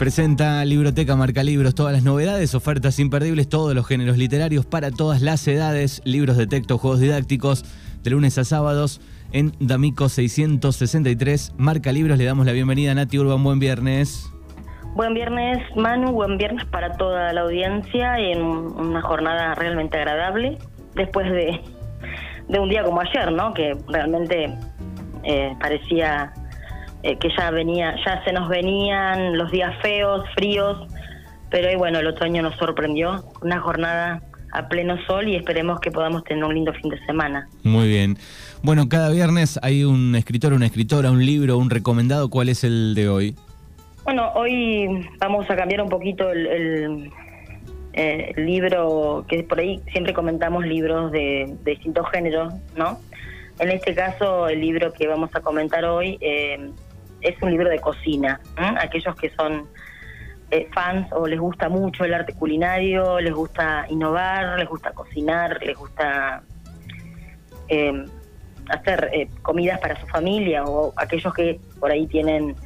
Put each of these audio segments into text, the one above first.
Presenta Libroteca Marca Libros, todas las novedades, ofertas imperdibles, todos los géneros literarios para todas las edades, libros de texto, juegos didácticos, de lunes a sábados en D'Amico 663. Marca Libros, le damos la bienvenida a Nati Urban, buen viernes. Buen viernes, Manu, buen viernes para toda la audiencia en una jornada realmente agradable, después de, de un día como ayer, ¿no? Que realmente eh, parecía eh, que ya venía, ya se nos venían los días feos, fríos, pero ahí bueno, el otoño nos sorprendió, una jornada a pleno sol y esperemos que podamos tener un lindo fin de semana. Muy bien. Bueno, cada viernes hay un escritor, una escritora, un libro, un recomendado. ¿Cuál es el de hoy? Bueno, hoy vamos a cambiar un poquito el, eh, libro, que por ahí siempre comentamos libros de, distintos géneros, ¿no? En este caso, el libro que vamos a comentar hoy eh, es un libro de cocina. Aquellos que son eh, fans o les gusta mucho el arte culinario, les gusta innovar, les gusta cocinar, les gusta hacer comidas para su familia o aquellos que por ahí tienen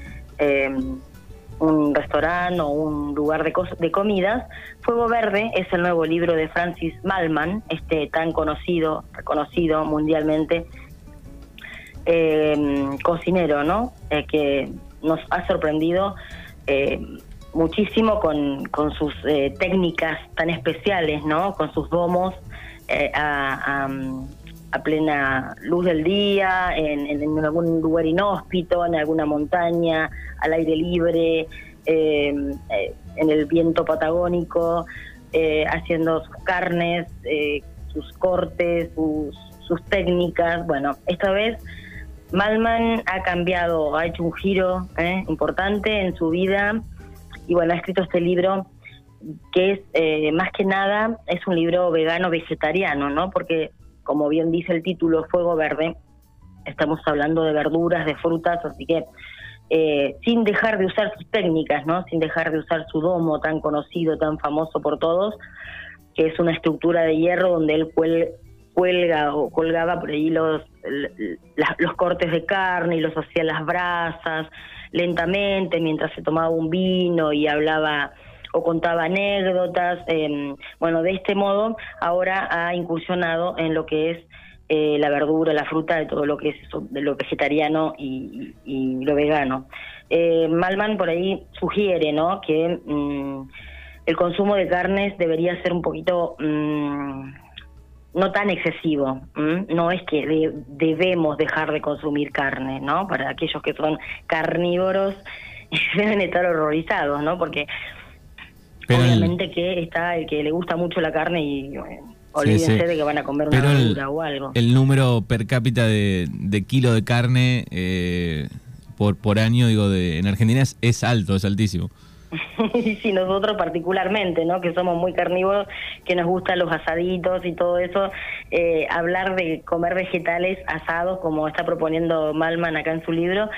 un restaurante o un lugar de, de comidas. Fuego Verde es el nuevo libro de Francis Malman, este tan conocido, reconocido mundialmente eh, cocinero, ¿no? Eh, que nos ha sorprendido eh, muchísimo con, sus técnicas tan especiales, ¿no? Con sus domos a, a, plena luz del día, en, algún lugar inhóspito, en alguna montaña, al aire libre, em, eh, en el viento patagónico, eh, haciendo sus carnes, eh, sus cortes, sus, sus técnicas. Bueno, esta vez Malman ha cambiado, ha hecho un giro importante en su vida y bueno, ha escrito este libro que es más que nada es un libro vegano vegetariano, ¿no? Porque como bien dice el título Fuego Verde, estamos hablando de verduras, de frutas, así que eh, sin dejar de usar sus técnicas, ¿no? Sin dejar de usar su domo tan conocido, tan famoso por todos, que es una estructura de hierro donde él cuelga o colgaba por ahí los, los cortes de carne y los hacía las brasas lentamente mientras se tomaba un vino y hablaba o contaba anécdotas. Em, bueno, de este modo ahora ha incursionado en lo que es eh, la verdura, la fruta, de todo lo que es eso, de lo vegetariano y, lo vegano. Eh, Malman por ahí sugiere ¿no? que mm, el consumo de carnes debería ser un poquito mm, no tan excesivo. No es que debemos dejar de consumir carne, ¿no? Para aquellos que son carnívoros deben estar horrorizados, ¿no? Porque obviamente que está el que le gusta mucho la carne y Olvídense de que van a comer una verdura o algo. El número per cápita de, kilo de carne eh, por, por año, digo, de, en Argentina es, alto, es altísimo. sí, nosotros particularmente, ¿no? Que somos muy carnívoros, que nos gustan los asaditos y todo eso. Eh, hablar de comer vegetales asados, como está proponiendo Malman acá en su libro,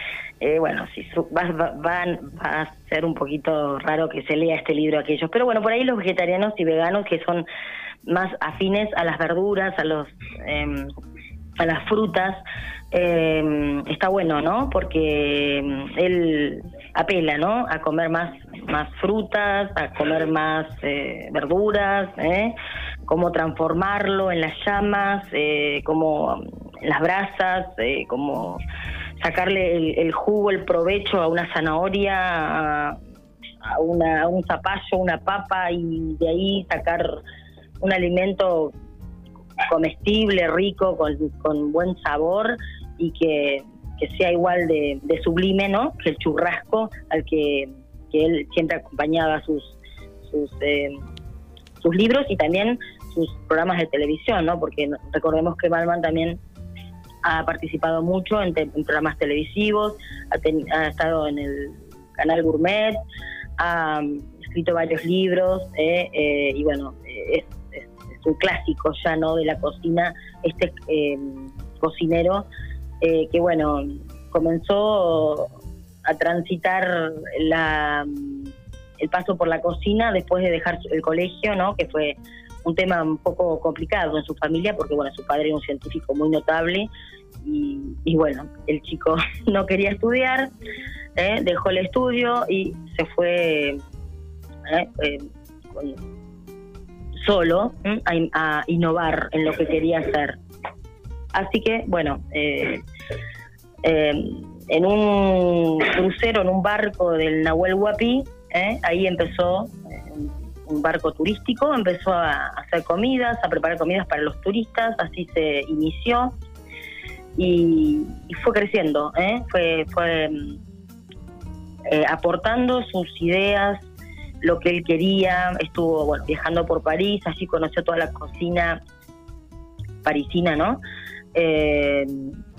eh, bueno, sí, va, va, a ser un poquito raro que se lea este libro a aquellos. Pero bueno, por ahí los vegetarianos y veganos que son más afines a las verduras, a los em, a las frutas, em, está bueno, ¿no? Porque em, él apela, ¿no? A comer más más frutas, a comer más eh, verduras, ¿eh? Cómo transformarlo en las llamas, eh, como en las brasas, eh, cómo sacarle el, jugo, el provecho a una zanahoria, a, una, a un zapallo, una papa y de ahí sacar un alimento comestible, rico, con, buen sabor y que, sea igual de, sublime ¿no? que el churrasco al que, él siempre acompañaba sus, sus, eh, sus libros y también sus programas de televisión, ¿no? porque recordemos que Balman también ha participado mucho en, programas televisivos, ha, ha, estado en el canal Gourmet, ha escrito varios libros y bueno, es, un clásico ya, ¿no? De la cocina, este cocinero que bueno, comenzó a transitar la, el paso por la cocina después de dejar el colegio, ¿no? Que fue un tema un poco complicado en su familia porque bueno su padre era un científico muy notable y, bueno el chico no quería estudiar ¿eh? dejó el estudio y se fue ¿eh? Eh, solo a, innovar en lo que quería hacer así que bueno en un crucero en un barco del Nahuel Huapi ahí empezó un barco turístico, empezó a hacer comidas, a preparar comidas para los turistas, así se inició y, fue creciendo, ¿eh? fue, fue eh, aportando sus ideas, lo que él quería, estuvo bueno, viajando por París, allí conoció toda la cocina parisina, ¿no? Eh,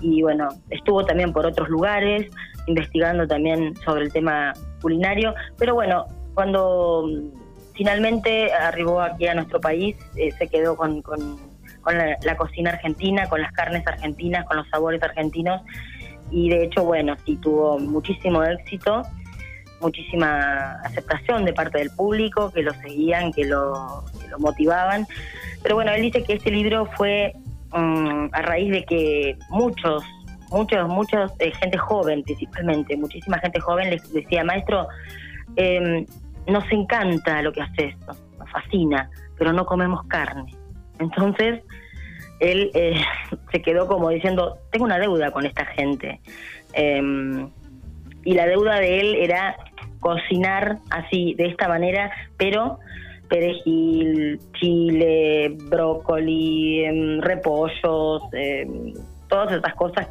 y bueno, estuvo también por otros lugares, investigando también sobre el tema culinario, pero bueno, cuando finalmente arribó aquí a nuestro país, eh, se quedó con, con, la, cocina argentina, con las carnes argentinas, con los sabores argentinos y de hecho, bueno, sí tuvo muchísimo éxito, muchísima aceptación de parte del público, que lo seguían, que lo motivaban. Pero bueno, él dice que este libro fue mm, a raíz de que muchos, muchos, muchos, eh, gente joven principalmente, muchísima gente joven les decía, maestro, eh, nos encanta lo que haces, nos, fascina, pero no comemos carne. Entonces, él eh, se quedó como diciendo, tengo una deuda con esta gente. Em, y la deuda de él era cocinar así, de esta manera, pero perejil, chile, brócoli, em, repollos, em, todas estas cosas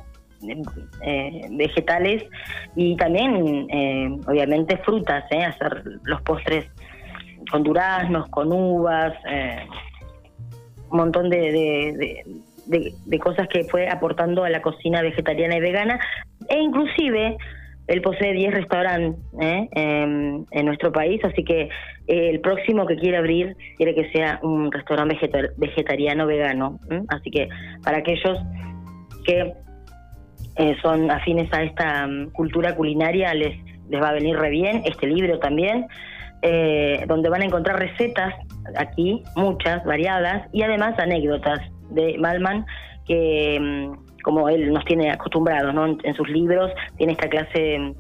eh, vegetales y también, eh, obviamente, frutas, eh, hacer los postres con duraznos, con uvas, un montón de, de, cosas que fue aportando a la cocina vegetariana y vegana, e inclusive él posee 10 restaurantes en, nuestro país, así que el próximo que quiere abrir quiere que sea un restaurante vegetariano vegano. Así que para aquellos que eh, son afines a esta mm, cultura culinaria, les, les va a venir re bien. Este libro también, eh, donde van a encontrar recetas aquí, muchas, variadas, y además anécdotas de Malman, que mm, como él nos tiene acostumbrados ¿no? en, sus libros, tiene esta clase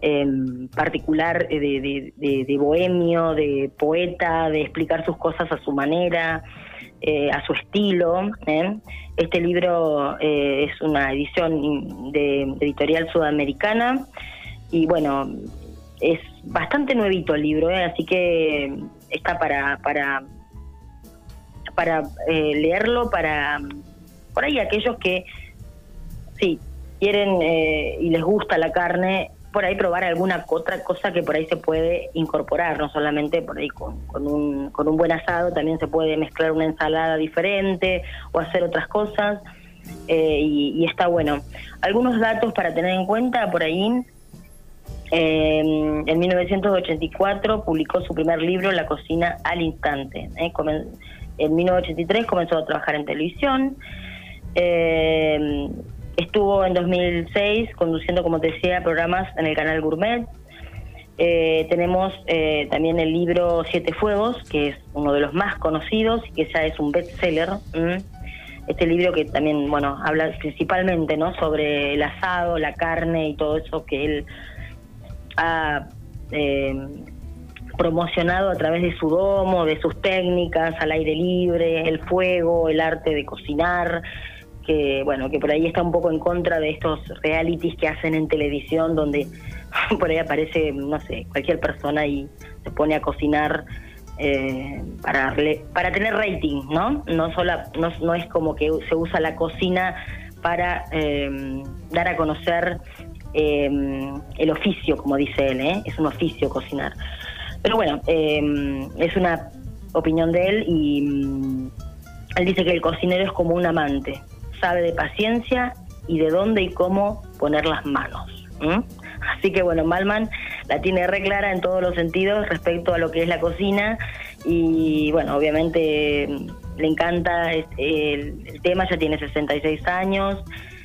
em, particular de, de, bohemio, de poeta, de explicar sus cosas a su manera, eh, a su estilo. ¿eh? Este libro eh, es una edición de, editorial sudamericana y bueno, es bastante nuevito el libro, ¿eh? así que está para para para eh, leerlo para por ahí aquellos que sí quieren y les gusta la carne por ahí probar alguna otra cosa que por ahí se puede incorporar, no solamente por ahí con, un, con un buen asado, también se puede mezclar una ensalada diferente o hacer otras cosas eh, y, está bueno. Algunos datos para tener en cuenta por ahí. Eh, en 1984 publicó su primer libro, La cocina al instante. Eh, en 1983 comenzó a trabajar en televisión. Estuvo en 2006 conduciendo, como te decía, programas en el canal Gourmet. Eh, tenemos eh, también el libro Siete Fuegos, que es uno de los más conocidos y que ya es un bestseller. Este libro que también, bueno, habla principalmente, ¿no? Sobre el asado, la carne y todo eso que él ha eh, promocionado a través de su domo, de sus técnicas al aire libre, el fuego, el arte de cocinar que bueno que por ahí está un poco en contra de estos realities que hacen en televisión donde por ahí aparece no sé cualquier persona y se pone a cocinar eh, para para tener rating no no solo no, no, es como que se usa la cocina para eh, dar a conocer eh, el oficio como dice él ¿eh? es un oficio cocinar. Pero bueno es una opinión de él y mm, él dice que el cocinero es como un amante sabe de paciencia y de dónde y cómo poner las manos. Así que bueno, Malman la tiene re clara en todos los sentidos respecto a lo que es la cocina y bueno, obviamente le encanta el, el tema, ya tiene 66 años,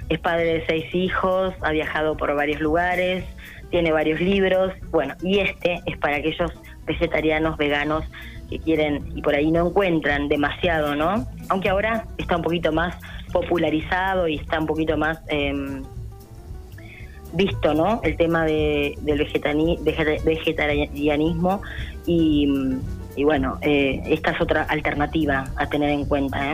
es padre de seis hijos, ha viajado por varios lugares, tiene varios libros, bueno, y este es para aquellos vegetarianos, veganos que quieren y por ahí no encuentran demasiado, ¿no? Aunque ahora está un poquito más popularizado y está un poquito más eh, visto, ¿no? El tema de, del vegetarianismo y, y bueno, eh, esta es otra alternativa a tener en cuenta. ¿eh?